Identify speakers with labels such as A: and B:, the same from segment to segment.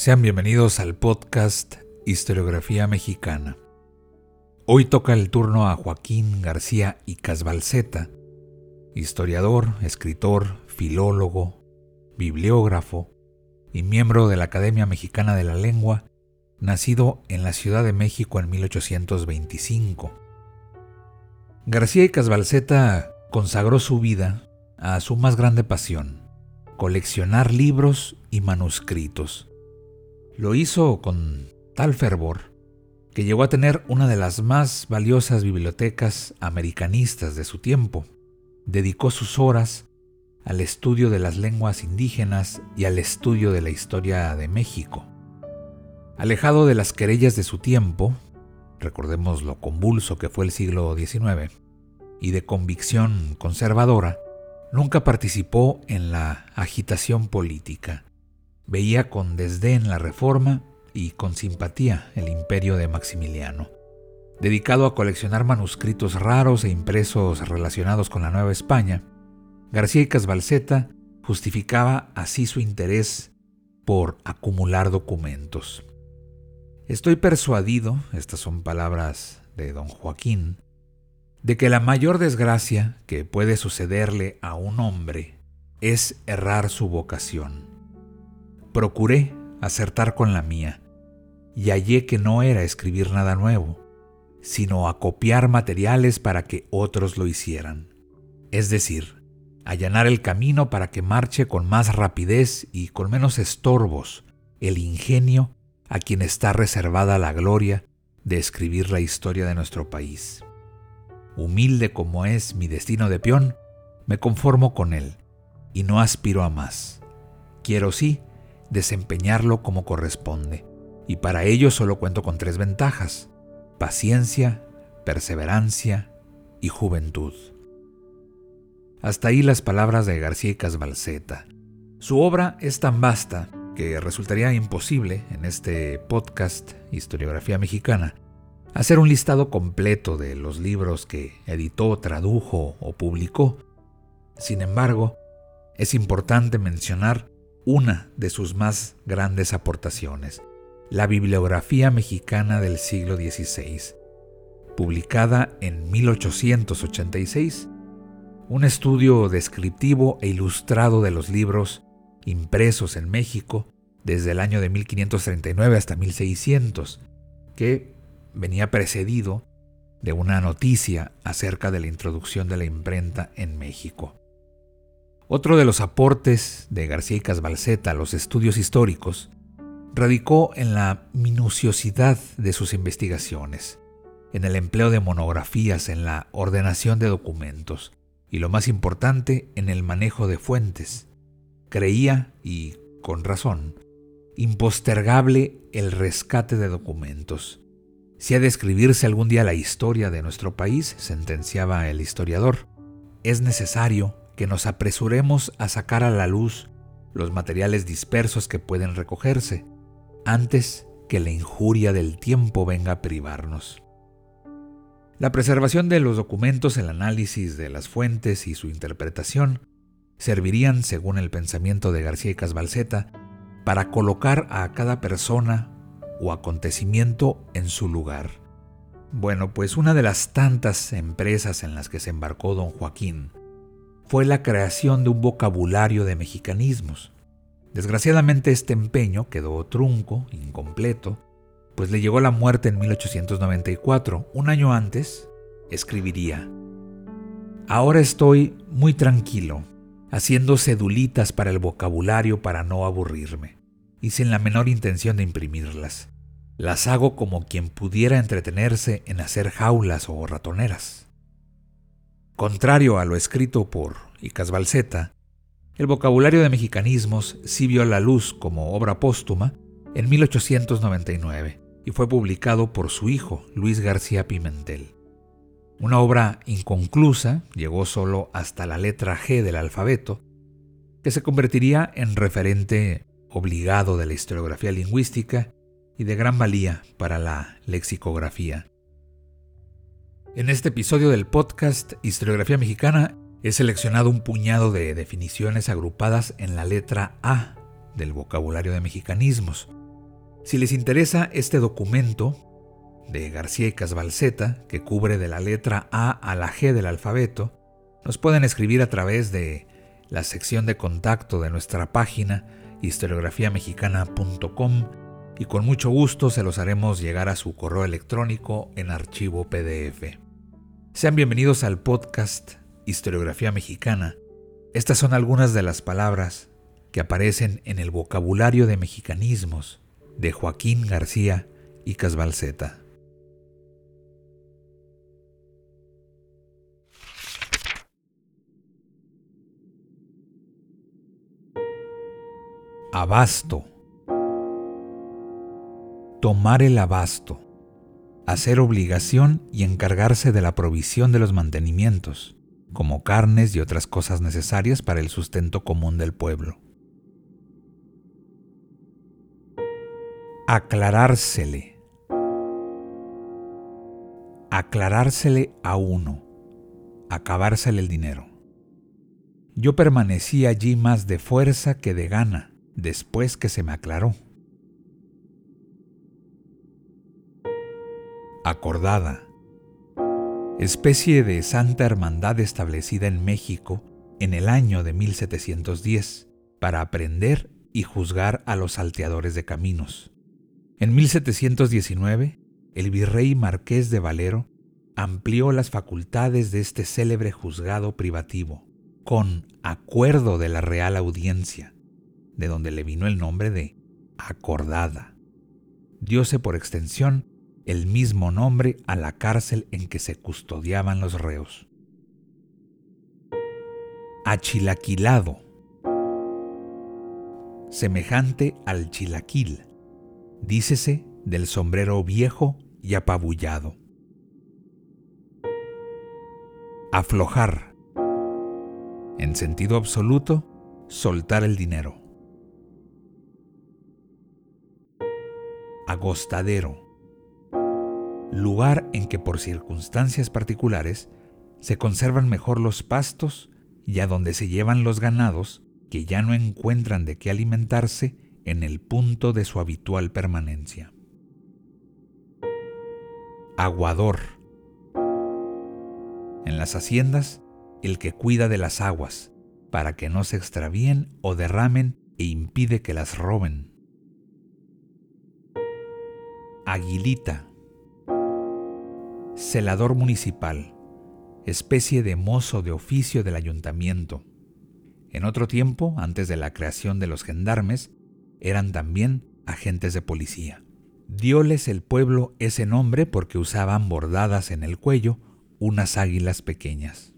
A: Sean bienvenidos al podcast Historiografía Mexicana. Hoy toca el turno a Joaquín García y Casbalceta, historiador, escritor, filólogo, bibliógrafo y miembro de la Academia Mexicana de la Lengua, nacido en la Ciudad de México en 1825. García y Casbalceta consagró su vida a su más grande pasión, coleccionar libros y manuscritos lo hizo con tal fervor que llegó a tener una de las más valiosas bibliotecas americanistas de su tiempo. Dedicó sus horas al estudio de las lenguas indígenas y al estudio de la historia de México. Alejado de las querellas de su tiempo, recordemos lo convulso que fue el siglo XIX, y de convicción conservadora, nunca participó en la agitación política Veía con desdén la reforma y con simpatía el imperio de Maximiliano. Dedicado a coleccionar manuscritos raros e impresos relacionados con la Nueva España, García y Casbalceta justificaba así su interés por acumular documentos. Estoy persuadido, estas son palabras de don Joaquín, de que la mayor desgracia que puede sucederle a un hombre es errar su vocación. Procuré acertar con la mía y hallé que no era escribir nada nuevo, sino acopiar materiales para que otros lo hicieran. Es decir, allanar el camino para que marche con más rapidez y con menos estorbos el ingenio a quien está reservada la gloria de escribir la historia de nuestro país. Humilde como es mi destino de peón, me conformo con él y no aspiro a más. Quiero sí desempeñarlo como corresponde. Y para ello solo cuento con tres ventajas, paciencia, perseverancia y juventud. Hasta ahí las palabras de García Casbalceta. Su obra es tan vasta que resultaría imposible en este podcast Historiografía Mexicana hacer un listado completo de los libros que editó, tradujo o publicó. Sin embargo, es importante mencionar una de sus más grandes aportaciones, la Bibliografía Mexicana del siglo XVI, publicada en 1886, un estudio descriptivo e ilustrado de los libros impresos en México desde el año de 1539 hasta 1600, que venía precedido de una noticia acerca de la introducción de la imprenta en México. Otro de los aportes de García y Casbalceta a los estudios históricos radicó en la minuciosidad de sus investigaciones, en el empleo de monografías, en la ordenación de documentos y lo más importante, en el manejo de fuentes. Creía, y con razón, impostergable el rescate de documentos. Si ha de escribirse algún día la historia de nuestro país, sentenciaba el historiador, es necesario que nos apresuremos a sacar a la luz los materiales dispersos que pueden recogerse, antes que la injuria del tiempo venga a privarnos. La preservación de los documentos, el análisis de las fuentes y su interpretación servirían, según el pensamiento de García y Casbalceta, para colocar a cada persona o acontecimiento en su lugar. Bueno, pues una de las tantas empresas en las que se embarcó don Joaquín fue la creación de un vocabulario de mexicanismos. Desgraciadamente este empeño quedó trunco, incompleto, pues le llegó la muerte en 1894. Un año antes, escribiría, Ahora estoy muy tranquilo, haciendo cedulitas para el vocabulario para no aburrirme, y sin la menor intención de imprimirlas. Las hago como quien pudiera entretenerse en hacer jaulas o ratoneras. Contrario a lo escrito por Icasbalceta, el vocabulario de mexicanismos sí vio la luz como obra póstuma en 1899 y fue publicado por su hijo, Luis García Pimentel. Una obra inconclusa, llegó solo hasta la letra G del alfabeto, que se convertiría en referente obligado de la historiografía lingüística y de gran valía para la lexicografía. En este episodio del podcast Historiografía Mexicana he seleccionado un puñado de definiciones agrupadas en la letra A del vocabulario de mexicanismos. Si les interesa este documento de García y Casbalceta, que cubre de la letra A a la G del alfabeto, nos pueden escribir a través de la sección de contacto de nuestra página historiografiamexicana.com y con mucho gusto se los haremos llegar a su correo electrónico en archivo PDF. Sean bienvenidos al podcast Historiografía Mexicana. Estas son algunas de las palabras que aparecen en el vocabulario de mexicanismos de Joaquín García y Casbalceta. Abasto tomar el abasto, hacer obligación y encargarse de la provisión de los mantenimientos, como carnes y otras cosas necesarias para el sustento común del pueblo. Aclarársele. Aclarársele a uno. Acabársele el dinero. Yo permanecí allí más de fuerza que de gana después que se me aclaró. Acordada, especie de santa hermandad establecida en México en el año de 1710 para aprender y juzgar a los salteadores de caminos. En 1719, el virrey marqués de Valero amplió las facultades de este célebre juzgado privativo, con acuerdo de la Real Audiencia, de donde le vino el nombre de acordada. Diose por extensión el mismo nombre a la cárcel en que se custodiaban los reos. Achilaquilado, semejante al chilaquil, dícese del sombrero viejo y apabullado. Aflojar, en sentido absoluto, soltar el dinero. Agostadero, lugar en que por circunstancias particulares se conservan mejor los pastos y a donde se llevan los ganados que ya no encuentran de qué alimentarse en el punto de su habitual permanencia. Aguador. En las haciendas, el que cuida de las aguas, para que no se extravíen o derramen e impide que las roben. Aguilita celador municipal, especie de mozo de oficio del ayuntamiento. En otro tiempo, antes de la creación de los gendarmes, eran también agentes de policía. Dióles el pueblo ese nombre porque usaban bordadas en el cuello unas águilas pequeñas.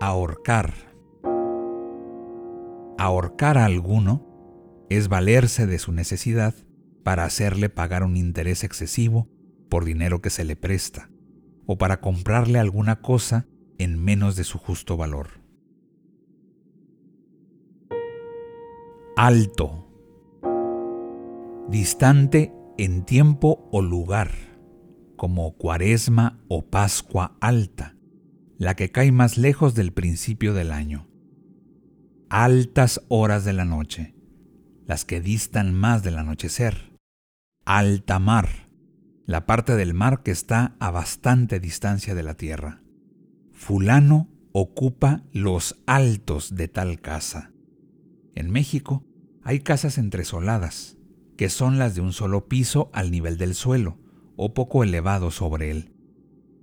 A: Ahorcar. Ahorcar a alguno es valerse de su necesidad para hacerle pagar un interés excesivo por dinero que se le presta, o para comprarle alguna cosa en menos de su justo valor. Alto. Distante en tiempo o lugar, como cuaresma o pascua alta, la que cae más lejos del principio del año. Altas horas de la noche, las que distan más del anochecer alta mar, la parte del mar que está a bastante distancia de la tierra. Fulano ocupa los altos de tal casa. En México hay casas entresoladas, que son las de un solo piso al nivel del suelo, o poco elevado sobre él.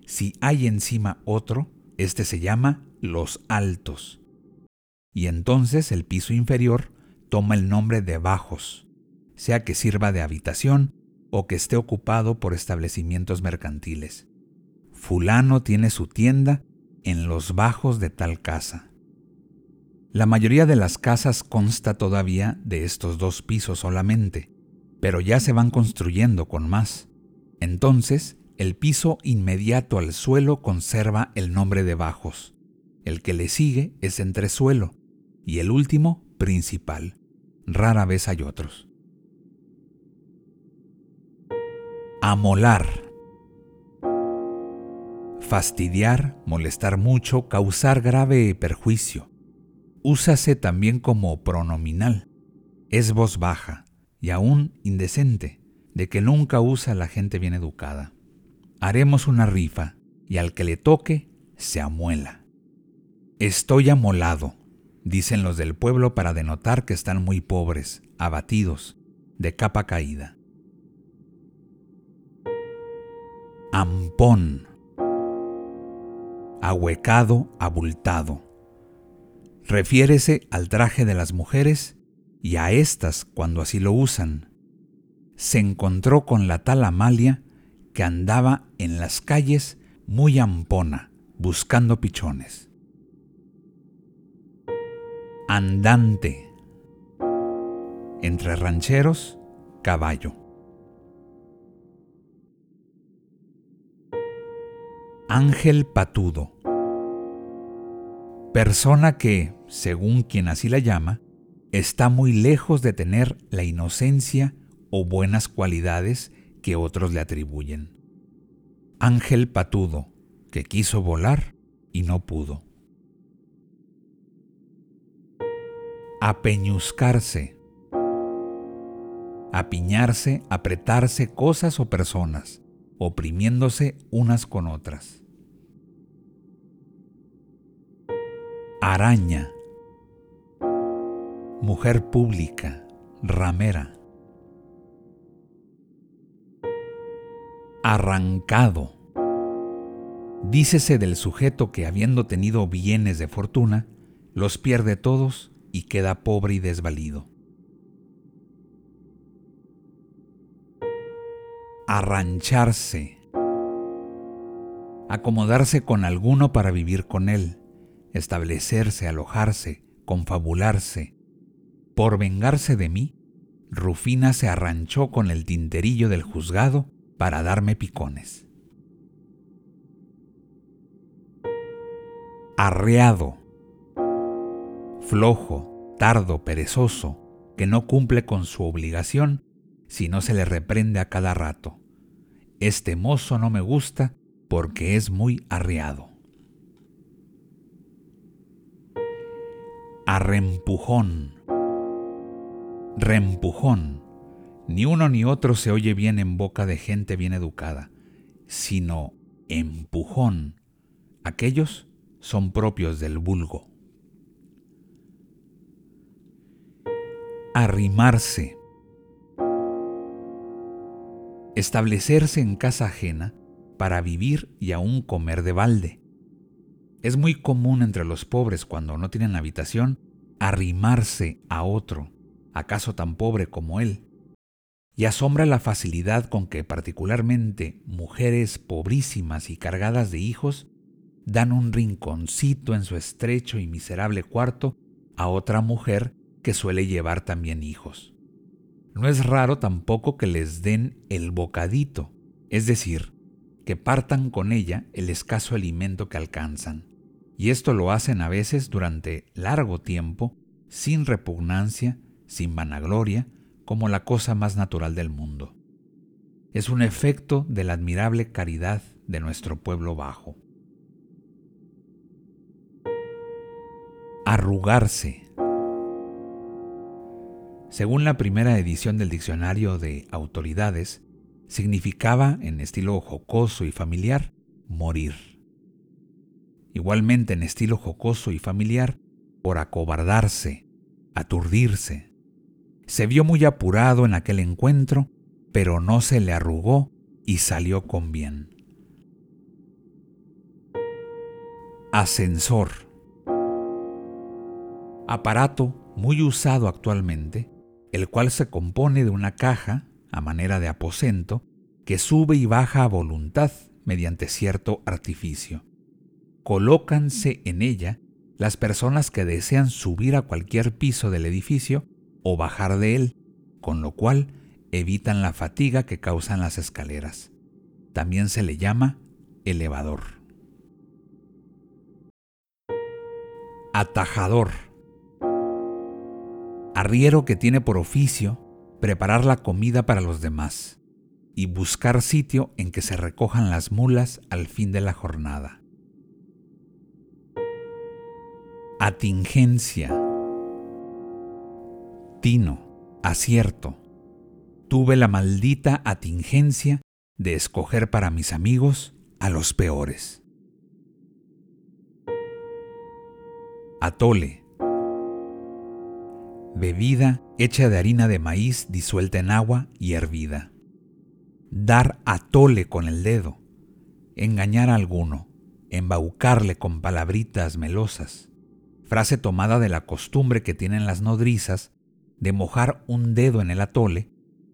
A: Si hay encima otro, este se llama los altos. Y entonces el piso inferior toma el nombre de bajos, sea que sirva de habitación o que esté ocupado por establecimientos mercantiles. Fulano tiene su tienda en los bajos de tal casa. La mayoría de las casas consta todavía de estos dos pisos solamente, pero ya se van construyendo con más. Entonces, el piso inmediato al suelo conserva el nombre de bajos. El que le sigue es entresuelo y el último principal. Rara vez hay otros. Amolar. Fastidiar, molestar mucho, causar grave perjuicio. Úsase también como pronominal. Es voz baja y aún indecente, de que nunca usa la gente bien educada. Haremos una rifa y al que le toque se amuela. Estoy amolado, dicen los del pueblo para denotar que están muy pobres, abatidos, de capa caída. Ampón. Ahuecado, abultado. Refiérese al traje de las mujeres y a éstas cuando así lo usan. Se encontró con la tal Amalia que andaba en las calles muy ampona, buscando pichones. Andante. Entre rancheros, caballo. Ángel patudo. Persona que, según quien así la llama, está muy lejos de tener la inocencia o buenas cualidades que otros le atribuyen. Ángel patudo, que quiso volar y no pudo. Apeñuscarse. Apiñarse, apretarse cosas o personas, oprimiéndose unas con otras. Araña mujer pública, ramera. Arrancado. Dícese del sujeto que habiendo tenido bienes de fortuna, los pierde todos y queda pobre y desvalido. Arrancharse. Acomodarse con alguno para vivir con él, establecerse, alojarse, confabularse, por vengarse de mí, Rufina se arranchó con el tinterillo del juzgado para darme picones. Arreado, flojo, tardo, perezoso, que no cumple con su obligación si no se le reprende a cada rato. Este mozo no me gusta porque es muy arreado. Arrempujón reempujón. Ni uno ni otro se oye bien en boca de gente bien educada, sino empujón. Aquellos son propios del vulgo. Arrimarse. Establecerse en casa ajena para vivir y aún comer de balde. Es muy común entre los pobres cuando no tienen habitación arrimarse a otro acaso tan pobre como él, y asombra la facilidad con que particularmente mujeres pobrísimas y cargadas de hijos dan un rinconcito en su estrecho y miserable cuarto a otra mujer que suele llevar también hijos. No es raro tampoco que les den el bocadito, es decir, que partan con ella el escaso alimento que alcanzan, y esto lo hacen a veces durante largo tiempo, sin repugnancia sin vanagloria, como la cosa más natural del mundo. Es un efecto de la admirable caridad de nuestro pueblo bajo. Arrugarse. Según la primera edición del diccionario de autoridades, significaba, en estilo jocoso y familiar, morir. Igualmente en estilo jocoso y familiar, por acobardarse, aturdirse, se vio muy apurado en aquel encuentro, pero no se le arrugó y salió con bien. Ascensor. Aparato muy usado actualmente, el cual se compone de una caja, a manera de aposento, que sube y baja a voluntad mediante cierto artificio. colócanse en ella las personas que desean subir a cualquier piso del edificio o bajar de él, con lo cual evitan la fatiga que causan las escaleras. También se le llama elevador. Atajador. Arriero que tiene por oficio preparar la comida para los demás y buscar sitio en que se recojan las mulas al fin de la jornada. Atingencia. Tino, acierto. Tuve la maldita atingencia de escoger para mis amigos a los peores. Atole. Bebida hecha de harina de maíz disuelta en agua y hervida. Dar atole con el dedo. Engañar a alguno. Embaucarle con palabritas melosas frase tomada de la costumbre que tienen las nodrizas de mojar un dedo en el atole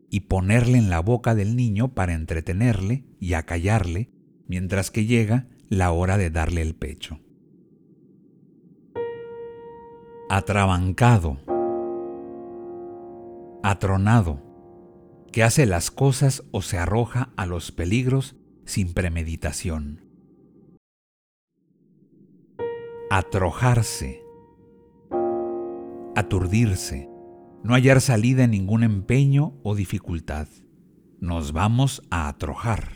A: y ponerle en la boca del niño para entretenerle y acallarle mientras que llega la hora de darle el pecho. Atrabancado, atronado, que hace las cosas o se arroja a los peligros sin premeditación. Atrojarse, aturdirse, no hallar salida en ningún empeño o dificultad. Nos vamos a atrojar.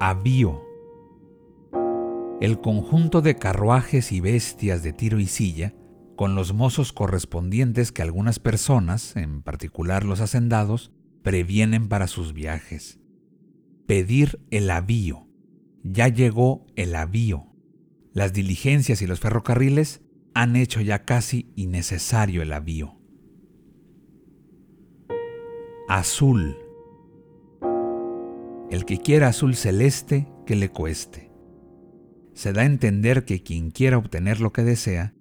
A: Avío. El conjunto de carruajes y bestias de tiro y silla, con los mozos correspondientes que algunas personas, en particular los hacendados, previenen para sus viajes. Pedir el avío. Ya llegó el avío las diligencias y los ferrocarriles han hecho ya casi innecesario el avío. Azul. El que quiera azul celeste, que le cueste. Se da a entender que quien quiera obtener lo que desea,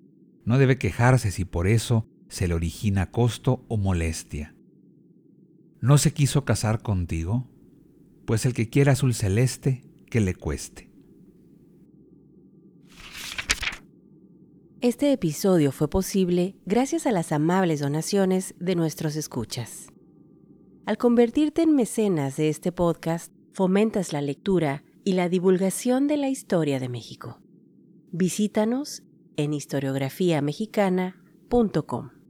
A: no debe quejarse si por eso se le origina costo o molestia. ¿No se quiso casar contigo? Pues el que quiera azul celeste, que le cueste.
B: Este episodio fue posible gracias a las amables donaciones de nuestros escuchas. Al convertirte en mecenas de este podcast, fomentas la lectura y la divulgación de la historia de México. Visítanos en historiografiamexicana.com.